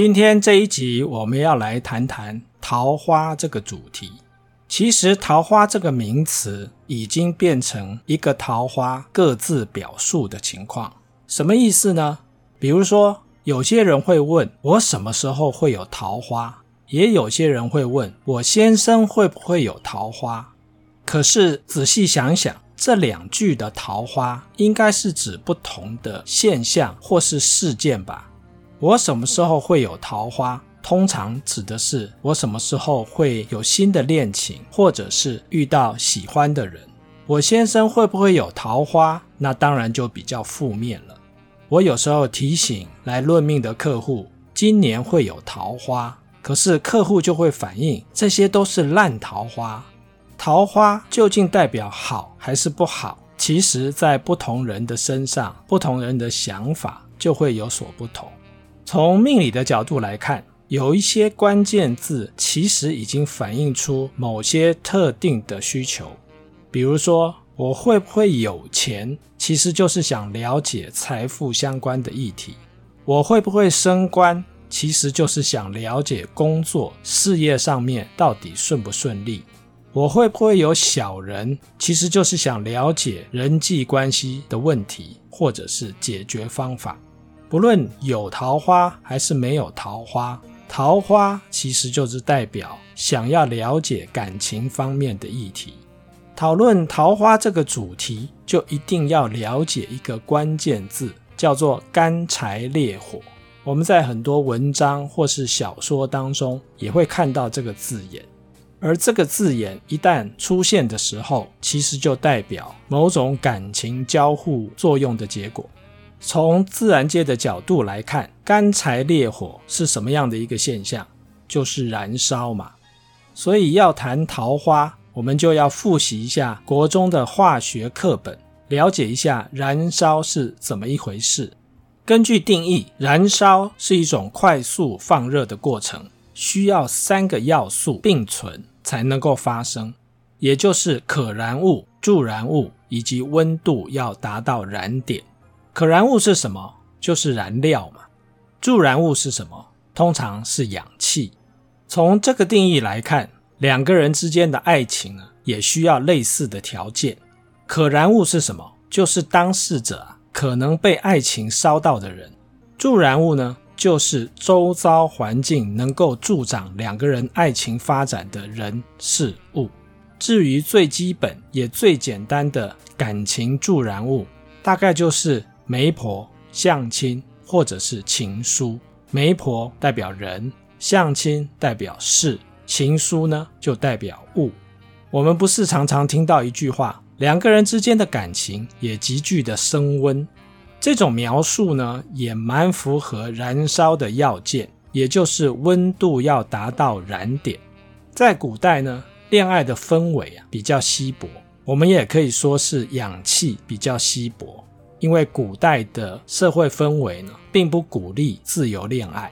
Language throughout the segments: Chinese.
今天这一集我们要来谈谈桃花这个主题。其实，桃花这个名词已经变成一个桃花各自表述的情况。什么意思呢？比如说，有些人会问我什么时候会有桃花，也有些人会问我先生会不会有桃花。可是仔细想想，这两句的桃花应该是指不同的现象或是事件吧？我什么时候会有桃花？通常指的是我什么时候会有新的恋情，或者是遇到喜欢的人。我先生会不会有桃花？那当然就比较负面了。我有时候提醒来论命的客户，今年会有桃花，可是客户就会反映这些都是烂桃花。桃花究竟代表好还是不好？其实，在不同人的身上，不同人的想法就会有所不同。从命理的角度来看，有一些关键字其实已经反映出某些特定的需求，比如说我会不会有钱，其实就是想了解财富相关的议题；我会不会升官，其实就是想了解工作事业上面到底顺不顺利；我会不会有小人，其实就是想了解人际关系的问题或者是解决方法。不论有桃花还是没有桃花。桃花其实就是代表想要了解感情方面的议题。讨论桃花这个主题，就一定要了解一个关键字，叫做干柴烈火。我们在很多文章或是小说当中也会看到这个字眼，而这个字眼一旦出现的时候，其实就代表某种感情交互作用的结果。从自然界的角度来看，干柴烈火是什么样的一个现象？就是燃烧嘛。所以要谈桃花，我们就要复习一下国中的化学课本，了解一下燃烧是怎么一回事。根据定义，燃烧是一种快速放热的过程，需要三个要素并存才能够发生，也就是可燃物、助燃物以及温度要达到燃点。可燃物是什么？就是燃料嘛。助燃物是什么？通常是氧气。从这个定义来看，两个人之间的爱情呢，也需要类似的条件。可燃物是什么？就是当事者啊可能被爱情烧到的人。助燃物呢，就是周遭环境能够助长两个人爱情发展的人事物。至于最基本也最简单的感情助燃物，大概就是。媒婆、相亲或者是情书，媒婆代表人，相亲代表事，情书呢就代表物。我们不是常常听到一句话，两个人之间的感情也急剧的升温。这种描述呢也蛮符合燃烧的要件，也就是温度要达到燃点。在古代呢，恋爱的氛围啊比较稀薄，我们也可以说是氧气比较稀薄。因为古代的社会氛围呢，并不鼓励自由恋爱，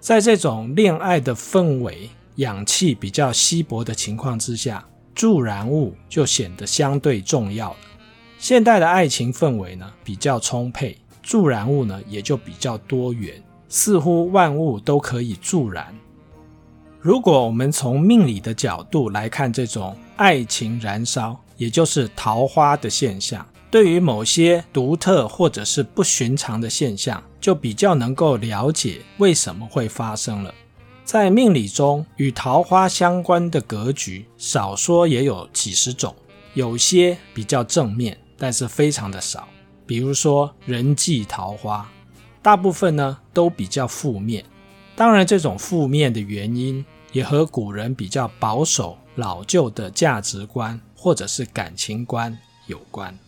在这种恋爱的氛围、氧气比较稀薄的情况之下，助燃物就显得相对重要了。现代的爱情氛围呢，比较充沛，助燃物呢也就比较多元，似乎万物都可以助燃。如果我们从命理的角度来看这种爱情燃烧，也就是桃花的现象。对于某些独特或者是不寻常的现象，就比较能够了解为什么会发生了。在命理中，与桃花相关的格局，少说也有几十种，有些比较正面，但是非常的少。比如说人际桃花，大部分呢都比较负面。当然，这种负面的原因也和古人比较保守、老旧的价值观或者是感情观有关。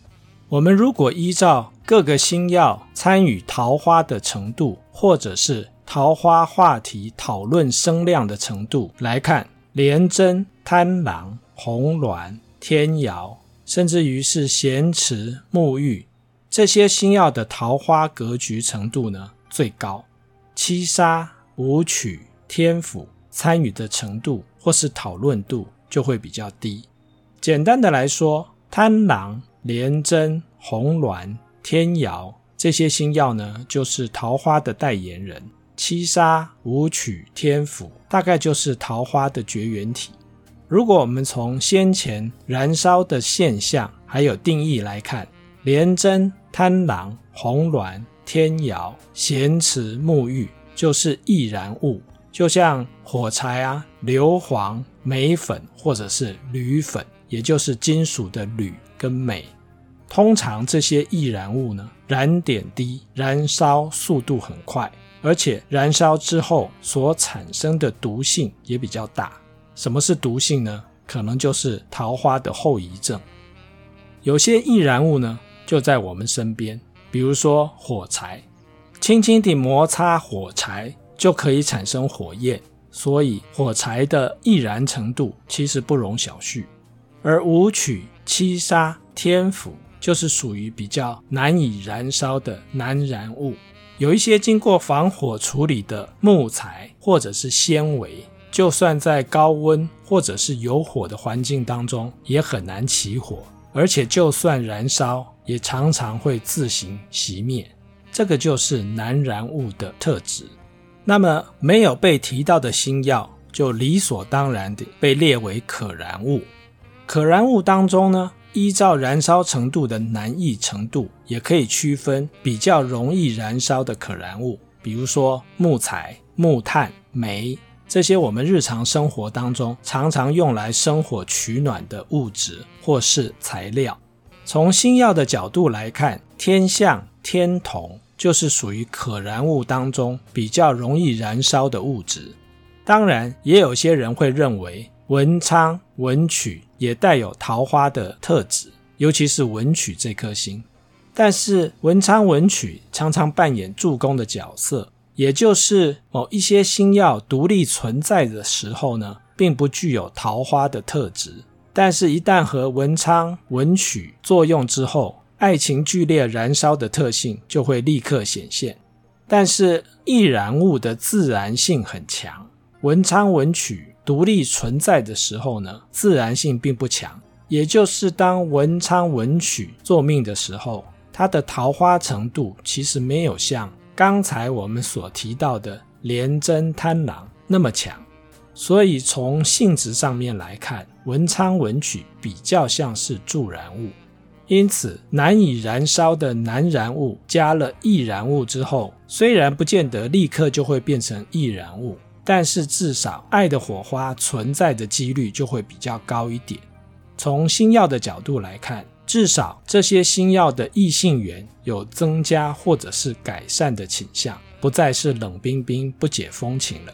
我们如果依照各个星曜参与桃花的程度，或者是桃花话题讨论声量的程度来看，廉贞、贪狼、红鸾、天姚，甚至于是咸池、沐浴这些星曜的桃花格局程度呢最高，七杀、武曲、天府参与的程度或是讨论度就会比较低。简单的来说，贪狼。廉贞、红鸾、天姚这些星曜呢，就是桃花的代言人。七杀、武曲、天府，大概就是桃花的绝缘体。如果我们从先前燃烧的现象还有定义来看，廉贞、贪狼、红鸾、天姚、咸池、沐浴就是易燃物，就像火柴啊、硫磺、镁粉或者是铝粉，也就是金属的铝跟镁。通常这些易燃物呢，燃点低，燃烧速度很快，而且燃烧之后所产生的毒性也比较大。什么是毒性呢？可能就是桃花的后遗症。有些易燃物呢，就在我们身边，比如说火柴，轻轻地摩擦火柴就可以产生火焰，所以火柴的易燃程度其实不容小觑。而舞曲、七杀、天府就是属于比较难以燃烧的难燃物，有一些经过防火处理的木材或者是纤维。就算在高温或者是有火的环境当中，也很难起火，而且就算燃烧，也常常会自行熄灭。这个就是难燃物的特质。那么没有被提到的星曜，就理所当然地被列为可燃物。可燃物当中呢，依照燃烧程度的难易程度，也可以区分比较容易燃烧的可燃物，比如说木材、木炭、煤。这些我们日常生活当中常常用来生火取暖的物质或是材料。从星曜的角度来看，天相、天同就是属于可燃物当中比较容易燃烧的物质。当然，也有些人会认为文昌、文曲也带有桃花的特质，尤其是文曲这颗星。但是文昌、文曲常常扮演助攻的角色。也就是某一些星曜独立存在的时候呢，并不具有桃花的特质，但是，一旦和文昌、文曲作用之后，爱情剧烈燃烧的特性就会立刻显现。但是，易燃物的自燃性很强，文昌、文曲独立存在的时候呢，自燃性并不强。也就是当文昌、文曲坐命的时候，它的桃花程度其实没有像。刚才我们所提到的廉贞贪狼那么强，所以从性质上面来看，文昌文曲比较像是助燃物。因此，难以燃烧的难燃物加了易燃物之后，虽然不见得立刻就会变成易燃物，但是至少爱的火花存在的几率就会比较高一点。从星曜的角度来看。至少这些星曜的异性缘有增加或者是改善的倾向，不再是冷冰冰不解风情了。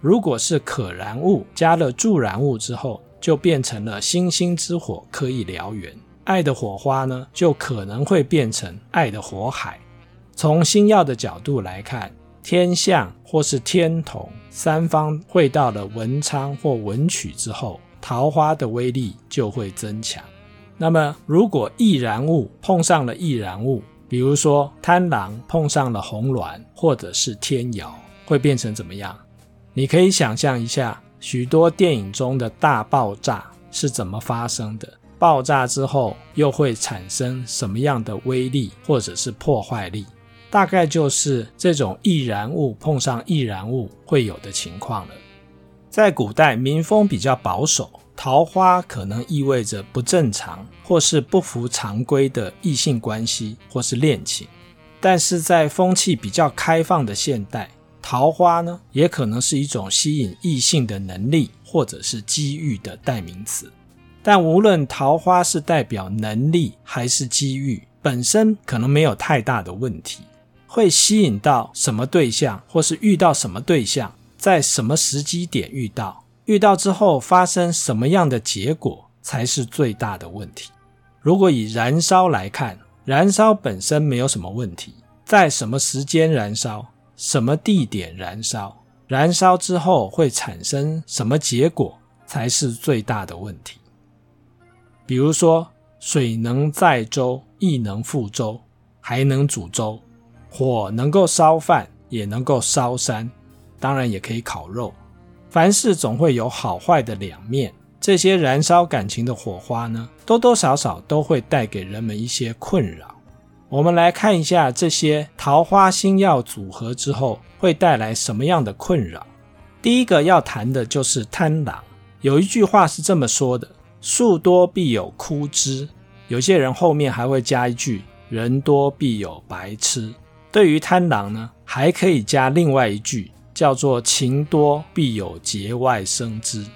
如果是可燃物加了助燃物之后，就变成了星星之火可以燎原，爱的火花呢，就可能会变成爱的火海。从星曜的角度来看，天相或是天同三方会到了文昌或文曲之后，桃花的威力就会增强。那么，如果易燃物碰上了易燃物，比如说贪狼碰上了红鸾或者是天姚，会变成怎么样？你可以想象一下，许多电影中的大爆炸是怎么发生的？爆炸之后又会产生什么样的威力或者是破坏力？大概就是这种易燃物碰上易燃物会有的情况了。在古代，民风比较保守。桃花可能意味着不正常或是不符常规的异性关系或是恋情，但是在风气比较开放的现代，桃花呢也可能是一种吸引异性的能力或者是机遇的代名词。但无论桃花是代表能力还是机遇，本身可能没有太大的问题。会吸引到什么对象，或是遇到什么对象，在什么时机点遇到。遇到之后发生什么样的结果才是最大的问题。如果以燃烧来看，燃烧本身没有什么问题，在什么时间燃烧、什么地点燃烧、燃烧之后会产生什么结果才是最大的问题。比如说，水能载舟，亦能覆舟，还能煮粥；火能够烧饭，也能够烧山，当然也可以烤肉。凡事总会有好坏的两面，这些燃烧感情的火花呢，多多少少都会带给人们一些困扰。我们来看一下这些桃花星曜组合之后会带来什么样的困扰。第一个要谈的就是贪狼。有一句话是这么说的：“树多必有枯枝。”有些人后面还会加一句：“人多必有白痴。”对于贪狼呢，还可以加另外一句，叫做“情多必有节外生枝”。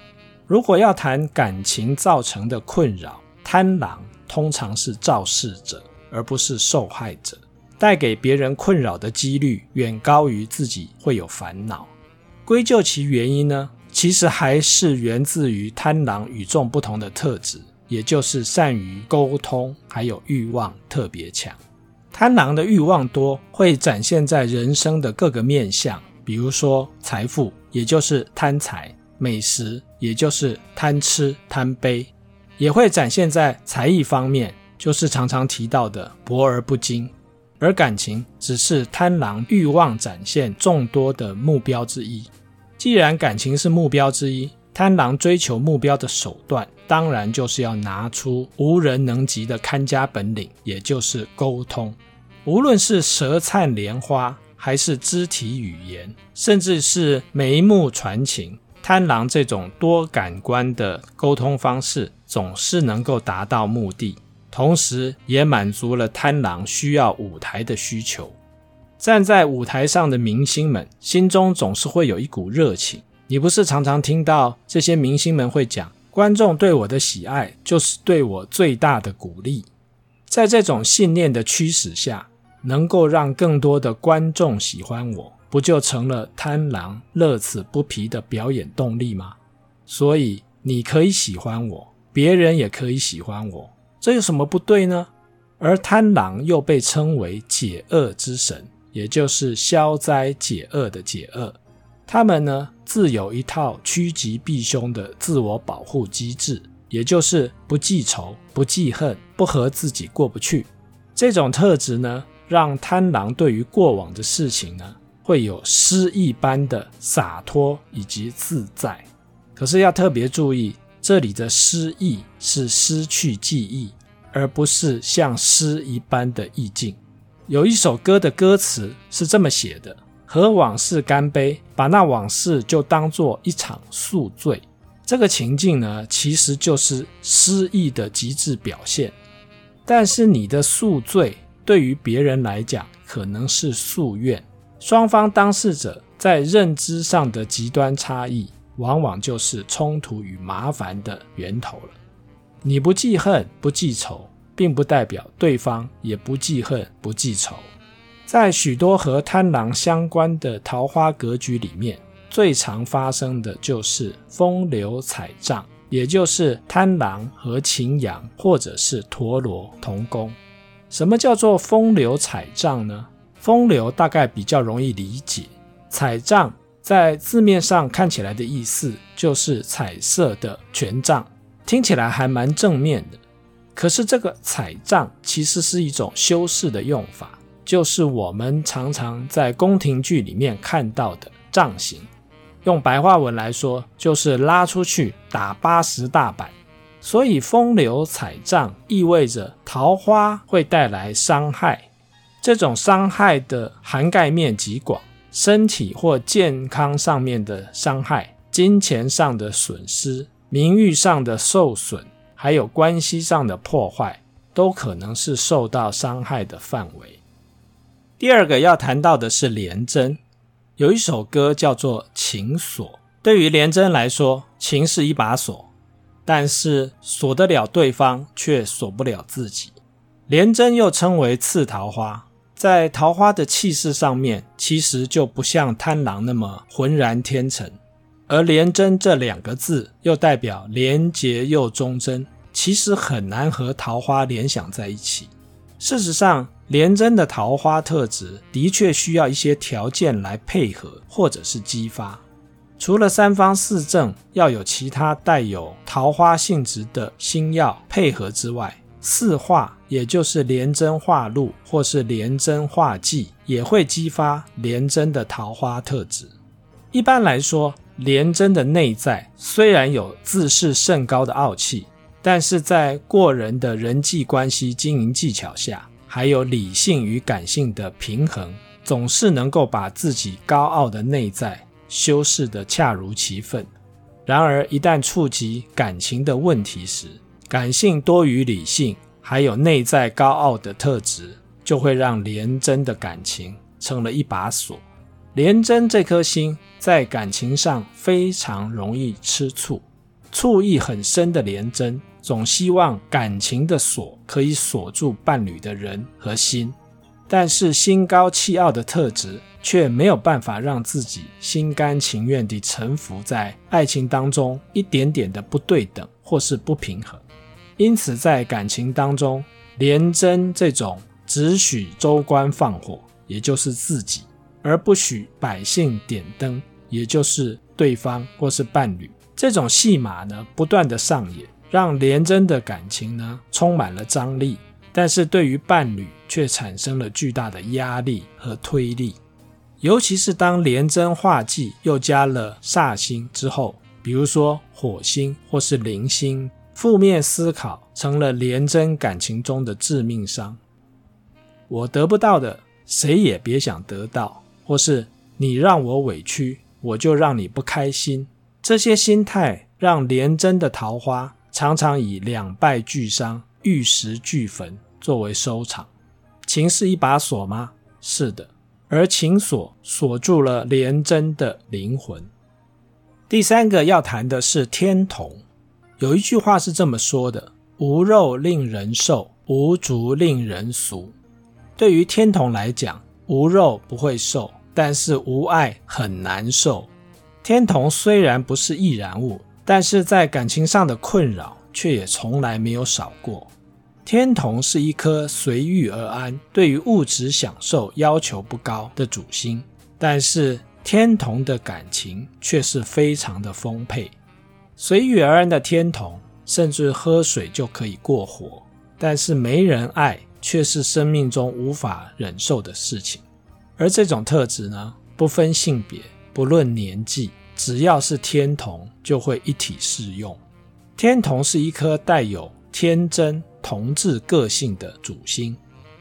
如果要谈感情造成的困扰，贪狼通常是肇事者，而不是受害者，带给别人困扰的几率远高于自己会有烦恼。归咎其原因呢，其实还是源自于贪狼与众不同的特质，也就是善于沟通，还有欲望特别强。贪狼的欲望多，会展现在人生的各个面向，比如说财富，也就是贪财；美食，也就是贪吃贪杯；也会展现在才艺方面，就是常常提到的博而不精。而感情只是贪狼欲望展现众多的目标之一。既然感情是目标之一，贪狼追求目标的手段，当然就是要拿出无人能及的看家本领，也就是沟通。无论是舌灿莲花，还是肢体语言，甚至是眉目传情，贪狼这种多感官的沟通方式，总是能够达到目的，同时也满足了贪狼需要舞台的需求。站在舞台上的明星们心中总是会有一股热情。你不是常常听到这些明星们会讲：“观众对我的喜爱就是对我最大的鼓励。”在这种信念的驱使下，能够让更多的观众喜欢我，不就成了贪狼乐此不疲的表演动力吗？所以你可以喜欢我，别人也可以喜欢我，这有什么不对呢？而贪狼又被称为解厄之神。也就是消灾解厄的解厄，他们呢自有一套趋吉避凶的自我保护机制，也就是不记仇、不记恨、不和自己过不去。这种特质呢，让贪狼对于过往的事情呢，会有诗意般的洒脱以及自在。可是要特别注意，这里的诗意是失去记忆，而不是像诗一般的意境。有一首歌的歌词是这么写的：“和往事干杯，把那往事就当做一场宿醉。”这个情境呢，其实就是诗意的极致表现。但是你的宿醉对于别人来讲可能是夙愿，双方当事者在认知上的极端差异，往往就是冲突与麻烦的源头了。你不记恨，不记仇。并不代表对方也不记恨、不记仇。在许多和贪狼相关的桃花格局里面，最常发生的就是风流彩账，也就是贪狼和擎羊或者是陀罗同宫。什么叫做风流彩账呢？风流大概比较容易理解，彩账在字面上看起来的意思就是彩色的权杖，听起来还蛮正面的。可是这个彩账其实是一种修饰的用法，就是我们常常在宫廷剧里面看到的杖刑。用白话文来说，就是拉出去打八十大板。所以风流彩账意味着桃花会带来伤害，这种伤害的涵盖面极广，身体或健康上面的伤害，金钱上的损失，名誉上的受损。还有关系上的破坏，都可能是受到伤害的范围。第二个要谈到的是廉贞，有一首歌叫做《情锁》。对于廉贞来说，情是一把锁，但是锁得了对方，却锁不了自己。廉贞又称为次桃花，在桃花的气势上面，其实就不像贪狼那么浑然天成，而廉贞这两个字又代表廉洁又忠贞。其实很难和桃花联想在一起。事实上，廉贞的桃花特质的确需要一些条件来配合或者是激发。除了三方四正要有其他带有桃花性质的星曜配合之外，四化也就是廉贞化禄或是廉贞化忌也会激发廉贞的桃花特质。一般来说，廉贞的内在虽然有自视甚高的傲气。但是在过人的人际关系经营技巧下，还有理性与感性的平衡，总是能够把自己高傲的内在修饰得恰如其分。然而，一旦触及感情的问题时，感性多于理性，还有内在高傲的特质，就会让廉贞的感情成了一把锁。廉贞这颗心在感情上非常容易吃醋，醋意很深的廉贞总希望感情的锁可以锁住伴侣的人和心，但是心高气傲的特质却没有办法让自己心甘情愿地臣服在爱情当中一点点的不对等或是不平衡，因此在感情当中，廉贞这种只许州官放火，也就是自己。而不许百姓点灯，也就是对方或是伴侣，这种戏码呢，不断的上演，让廉贞的感情呢充满了张力，但是对于伴侣却产生了巨大的压力和推力。尤其是当廉贞化忌又加了煞星之后，比如说火星或是铃星，负面思考成了廉贞感情中的致命伤。我得不到的，谁也别想得到。或是你让我委屈，我就让你不开心。这些心态让廉贞的桃花常常以两败俱伤、玉石俱焚作为收场。情是一把锁吗？是的，而情锁锁住了廉贞的灵魂。第三个要谈的是天同。有一句话是这么说的：“无肉令人瘦，无足令人俗。”对于天同来讲，无肉不会瘦。但是无爱很难受。天同虽然不是易燃物，但是在感情上的困扰却也从来没有少过。天同是一颗随遇而安，对于物质享受要求不高的主星，但是天同的感情却是非常的丰沛。随遇而安的天同，甚至喝水就可以过活，但是没人爱却是生命中无法忍受的事情。而这种特质呢，不分性别，不论年纪，只要是天同，就会一体适用。天同是一颗带有天真同志个性的主星，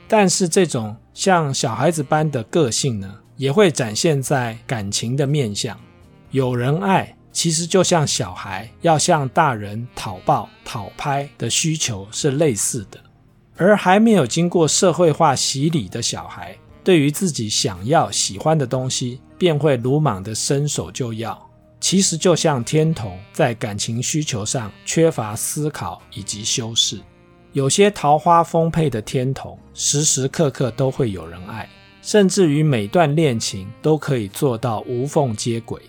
但是这种像小孩子般的个性呢，也会展现在感情的面向。有人爱，其实就像小孩要向大人讨抱、讨拍的需求是类似的，而还没有经过社会化洗礼的小孩。对于自己想要喜欢的东西，便会鲁莽的伸手就要。其实就像天同在感情需求上缺乏思考以及修饰。有些桃花丰沛的天童，时时刻刻都会有人爱，甚至于每段恋情都可以做到无缝接轨。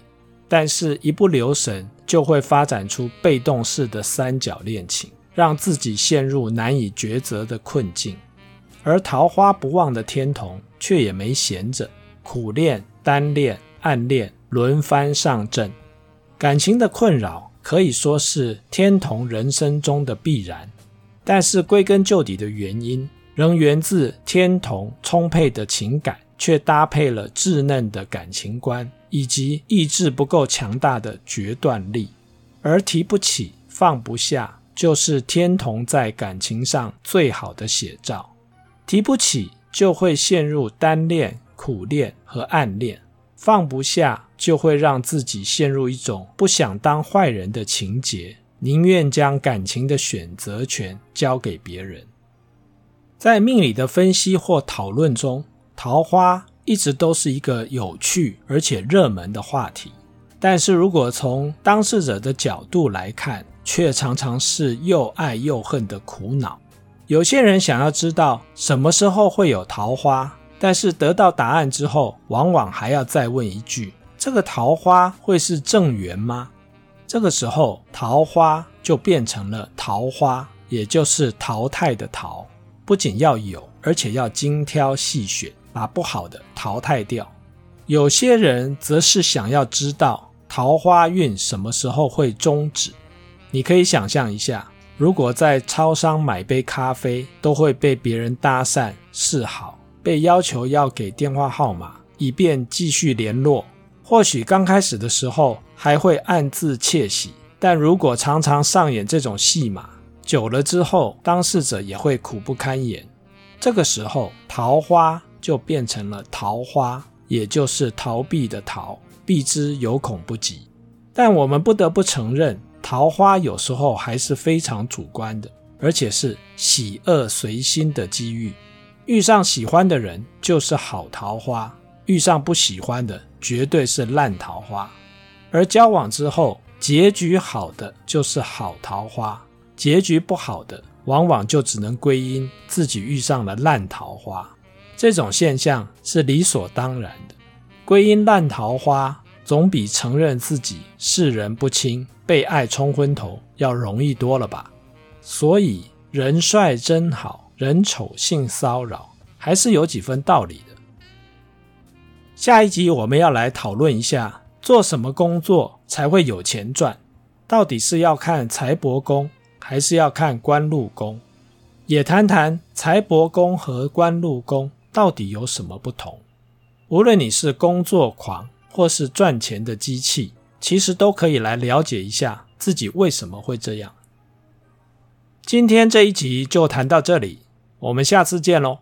但是，一不留神就会发展出被动式的三角恋情，让自己陷入难以抉择的困境。而桃花不旺的天童，却也没闲着，苦恋、单恋、暗恋轮番上阵，感情的困扰可以说是天童人生中的必然。但是归根究底的原因，仍源自天同充沛的情感，却搭配了稚嫩的感情观，以及意志不够强大的决断力。而提不起、放不下，就是天同在感情上最好的写照。提不起，就会陷入单恋、苦恋和暗恋；放不下，就会让自己陷入一种不想当坏人的情节，宁愿将感情的选择权交给别人。在命理的分析或讨论中，桃花一直都是一个有趣而且热门的话题。但是如果从当事者的角度来看，却常常是又爱又恨的苦恼。有些人想要知道什么时候会有桃花，但是得到答案之后，往往还要再问一句：这个桃花会是正缘吗？这个时候，桃花就变成了桃花，也就是淘汰的淘，不仅要有，而且要精挑细选，把不好的淘汰掉。有些人则是想要知道桃花运什么时候会终止。你可以想象一下。如果在超商买杯咖啡，都会被别人搭讪示好，被要求要给电话号码，以便继续联络。或许刚开始的时候还会暗自窃喜，但如果常常上演这种戏码，久了之后，当事者也会苦不堪言。这个时候桃花就变成了桃花，也就是逃避的逃，避之有恐不及。但我们不得不承认，桃花有时候还是非常主观的，而且是喜恶随心的机遇。遇上喜欢的人就是好桃花，遇上不喜欢的绝对是烂桃花。而交往之后，结局好的就是好桃花，结局不好的往往就只能归因自己遇上了烂桃花。这种现象是理所当然的，归因烂桃花总比承认自己世人不清、被爱冲昏头要容易多了吧？所以人帅真好，人丑性骚扰，还是有几分道理的。下一集我们要来讨论一下，做什么工作才会有钱赚？到底是要看财帛宫，还是要看官禄宫？也谈谈财帛宫和官禄宫到底有什么不同。无论你是工作狂，或是赚钱的机器，其实都可以来了解一下自己为什么会这样。今天这一集就谈到这里，我们下次见喽。